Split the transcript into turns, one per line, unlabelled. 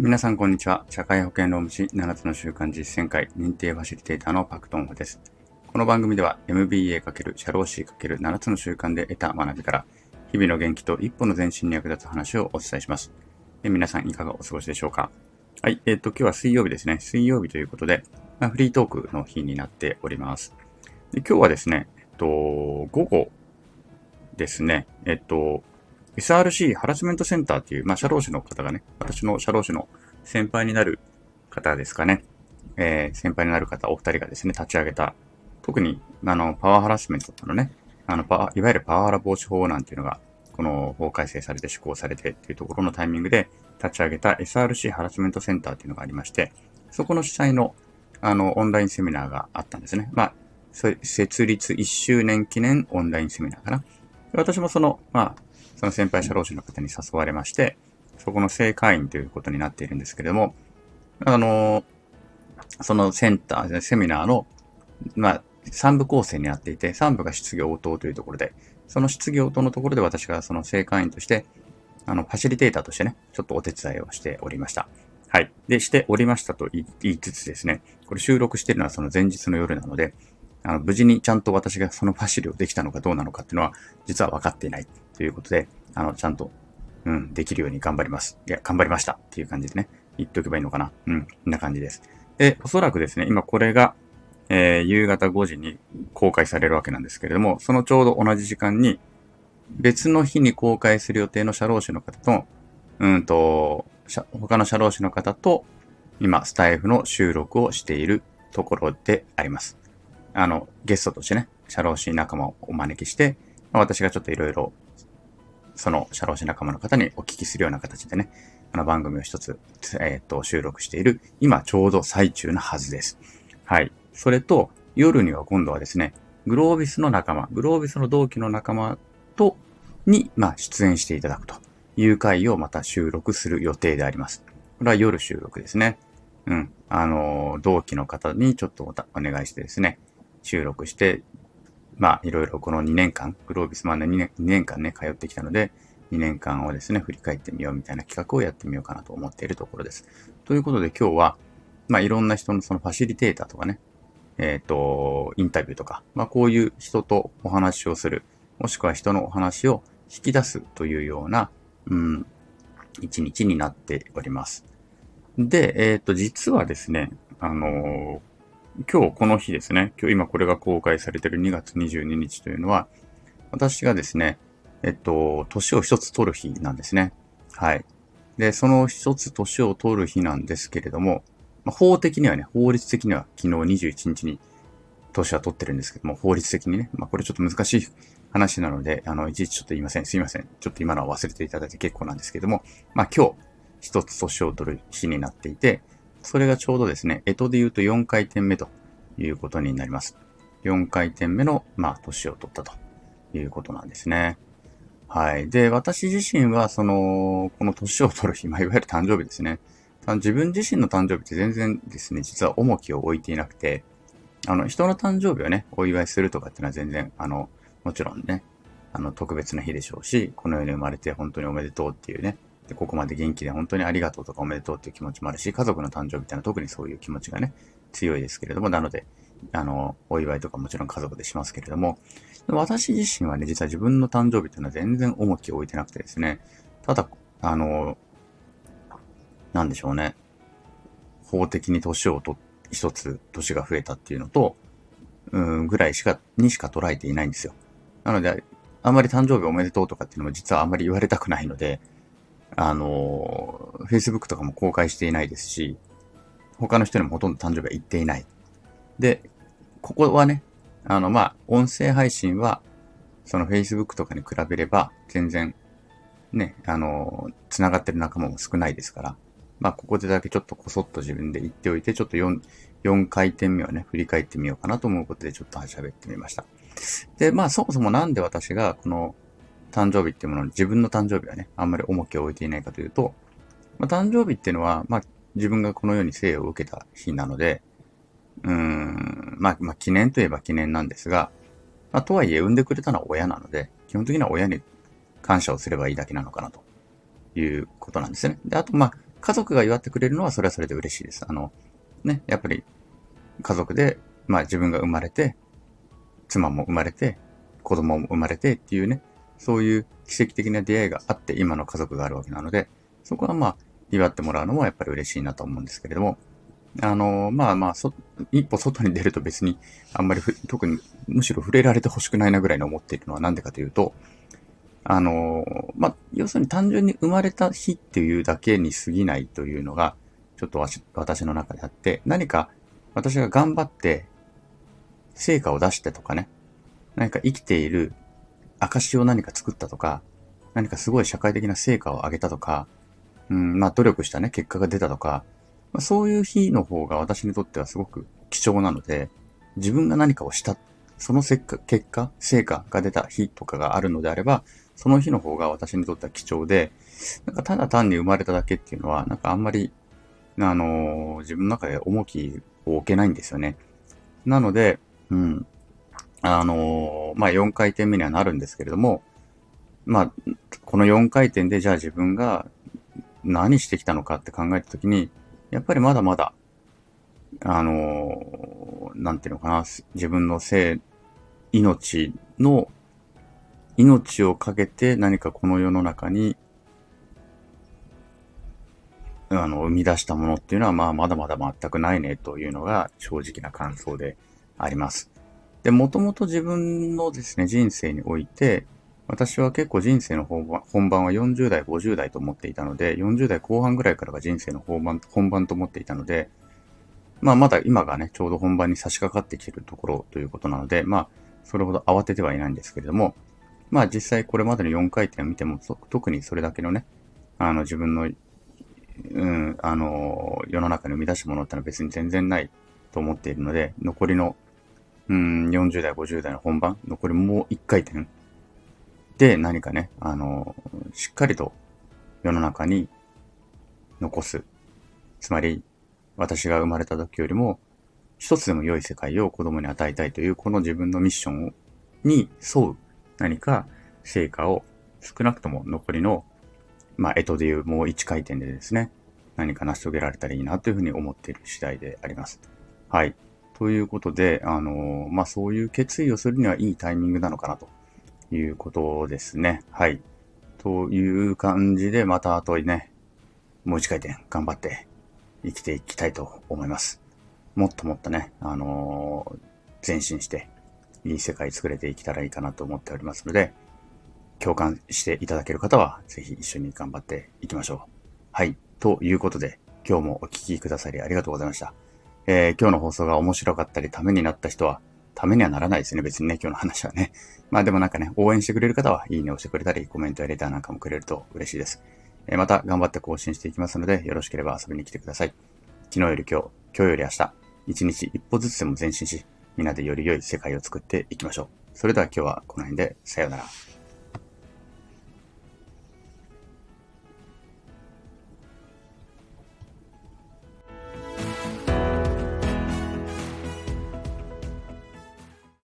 皆さん、こんにちは。社会保険労務士7つの習慣実践会認定ファシリテーターのパクトンホです。この番組では MBA× 社労士 ×7 つの習慣で得た学びから、日々の元気と一歩の前進に役立つ話をお伝えします。え皆さん、いかがお過ごしでしょうか？はい。えっ、ー、と、今日は水曜日ですね。水曜日ということで、まあ、フリートークの日になっております。で今日はですね、えっと、午後ですね、えっと、SRC ハラスメントセンターっていう、まあ、社労士の方がね、私の社労士の先輩になる方ですかね。えー、先輩になる方、お二人がですね、立ち上げた、特に、あの、パワーハラスメントのね、あの、パいわゆるパワハラ防止法なんていうのが、この法改正されて施行されてっていうところのタイミングで立ち上げた SRC ハラスメントセンターっていうのがありまして、そこの主催の、あの、オンラインセミナーがあったんですね。まあ、設立1周年記念オンラインセミナーかな。私もその、まあ、その先輩社労士の方に誘われまして、そこの正会員ということになっているんですけれども、あの、そのセンター、セミナーの、まあ、3部構成になっていて、3部が質疑応答というところで、その質疑応答のところで私がその正会員として、あの、ファシリテーターとしてね、ちょっとお手伝いをしておりました。はい。で、しておりましたと言いつつですね、これ収録してるのはその前日の夜なので、あの、無事にちゃんと私がそのファシリをできたのかどうなのかっていうのは、実は分かっていないということで、あの、ちゃんと、うん、できるように頑張ります。いや、頑張りましたっていう感じでね、言っておけばいいのかな。うん、こんな感じです。で、おそらくですね、今これが、えー、夕方5時に公開されるわけなんですけれども、そのちょうど同じ時間に、別の日に公開する予定の社労士の方と、うんと、他の社労士の方と、今、スタイフの収録をしているところであります。あの、ゲストとしてね、社労士仲間をお招きして、私がちょっといろいろその社労士仲間の方にお聞きするような形でね、あの番組を一つ、えっ、と、収録している、今ちょうど最中なはずです。はい。それと、夜には今度はですね、グロービスの仲間、グロービスの同期の仲間と、に、まあ、出演していただくという回をまた収録する予定であります。これは夜収録ですね。うん。あの、同期の方にちょっとお願いしてですね、収録して、まあ、いろいろこの2年間、グロービスマンで2年 ,2 年間ね、通ってきたので、2年間をですね、振り返ってみようみたいな企画をやってみようかなと思っているところです。ということで今日は、まあ、いろんな人のそのファシリテーターとかね、えっ、ー、と、インタビューとか、まあ、こういう人とお話をする、もしくは人のお話を引き出すというような、うん、一日になっております。で、えっ、ー、と、実はですね、あのー今日この日ですね、今日今これが公開されている2月22日というのは、私がですね、えっと、年を一つ取る日なんですね。はい。で、その一つ年を取る日なんですけれども、まあ、法的にはね、法律的には昨日21日に年は取ってるんですけども、法律的にね、まあこれちょっと難しい話なので、あの、いちいちちょっと言いません。すいません。ちょっと今のは忘れていただいて結構なんですけども、まあ今日、一つ年を取る日になっていて、それがちょうどですね、干支で言うと4回転目ということになります。4回転目の、まあ、年を取ったということなんですね。はい。で、私自身は、その、この年を取る日、まあ、いわゆる誕生日ですね。自分自身の誕生日って全然ですね、実は重きを置いていなくて、あの、人の誕生日をね、お祝いするとかっていうのは全然、あの、もちろんね、あの、特別な日でしょうし、この世に生まれて本当におめでとうっていうね、で、ここまで元気で本当にありがとうとかおめでとうっていう気持ちもあるし、家族の誕生日っていうのは特にそういう気持ちがね、強いですけれども、なので、あの、お祝いとかもちろん家族でしますけれども、私自身はね、実は自分の誕生日っていうのは全然重きを置いてなくてですね、ただ、あの、なんでしょうね、法的に年をと、一つ年が増えたっていうのと、うん、ぐらいしか、にしか捉えていないんですよ。なので、あんまり誕生日おめでとうとかっていうのも実はあんまり言われたくないので、あの、Facebook とかも公開していないですし、他の人にもほとんど誕生日は言っていない。で、ここはね、あの、まあ、音声配信は、その Facebook とかに比べれば、全然、ね、あの、繋がってる仲間も少ないですから、まあ、ここでだけちょっとこそっと自分で言っておいて、ちょっと4、4回転目をね、振り返ってみようかなと思うことで、ちょっと喋ってみました。で、まあ、そもそもなんで私が、この、誕生日っていうものに自分の誕生日はね、あんまり重きを置いていないかというと、まあ、誕生日っていうのは、まあ、自分がこの世に生を受けた日なので、うーん、まあ、まあ、記念といえば記念なんですが、まあ、とはいえ産んでくれたのは親なので、基本的には親に感謝をすればいいだけなのかなということなんですね。で、あと、まあ、家族が祝ってくれるのはそれはそれで嬉しいです。あの、ね、やっぱり家族で、まあ自分が生まれて、妻も生まれて、子供も生まれてっていうね、そういう奇跡的な出会いがあって今の家族があるわけなので、そこはまあ祝ってもらうのもやっぱり嬉しいなと思うんですけれども、あの、まあまあ、そ、一歩外に出ると別に、あんまりふ特に、むしろ触れられてほしくないなぐらいに思っているのはなんでかというと、あの、まあ、要するに単純に生まれた日っていうだけに過ぎないというのが、ちょっと私の中であって、何か私が頑張って、成果を出してとかね、何か生きている証を何か作ったとか、何かすごい社会的な成果を上げたとか、うん、まあ努力したね、結果が出たとか、まあ、そういう日の方が私にとってはすごく貴重なので、自分が何かをした、その結果、結果、成果が出た日とかがあるのであれば、その日の方が私にとっては貴重で、なんかただ単に生まれただけっていうのは、なんかあんまり、あのー、自分の中で重きを置けないんですよね。なので、うん。あの、まあ、4回転目にはなるんですけれども、まあ、この4回転でじゃあ自分が何してきたのかって考えたときに、やっぱりまだまだ、あの、なんていうのかな、自分の生、命の、命をかけて何かこの世の中に、あの、生み出したものっていうのは、まあ、まだまだ全くないねというのが正直な感想であります。で、もともと自分のですね、人生において、私は結構人生の本番は40代、50代と思っていたので、40代後半ぐらいからが人生の本番本番と思っていたので、まあまだ今がね、ちょうど本番に差し掛かってきてるところということなので、まあ、それほど慌ててはいないんですけれども、まあ実際これまでの4回転を見ても、特にそれだけのね、あの自分の、うん、あの、世の中に生み出したものってのは別に全然ないと思っているので、残りの、うん、40代、50代の本番、残りもう1回転、で何かね、あの、しっかりと世の中に残す。つまり、私が生まれた時よりも、一つでも良い世界を子供に与えたいという、この自分のミッションに沿う何か成果を少なくとも残りの、まあ、えとでいうもう一回転でですね、何か成し遂げられたらいいなというふうに思っている次第であります。はい。ということで、あの、まあ、そういう決意をするにはいいタイミングなのかなということですね。はい。という感じで、また後にね、もう一回転頑張って生きていきたいと思います。もっともっとね、あのー、前進して、いい世界作れていけたらいいかなと思っておりますので、共感していただける方は、ぜひ一緒に頑張っていきましょう。はい。ということで、今日もお聴きくださりありがとうございました。えー、今日の放送が面白かったり、ためになった人は、ためにはならないですね、別にね、今日の話はね。まあでもなんかね、応援してくれる方は、いいねをしてくれたり、コメントやレターなんかもくれると嬉しいです。えまた頑張って更新していきますので、よろしければ遊びに来てください。昨日より今日、今日より明日、一日一歩ずつでも前進し、みんなでより良い世界を作っていきましょう。それでは今日はこの辺で、さようなら。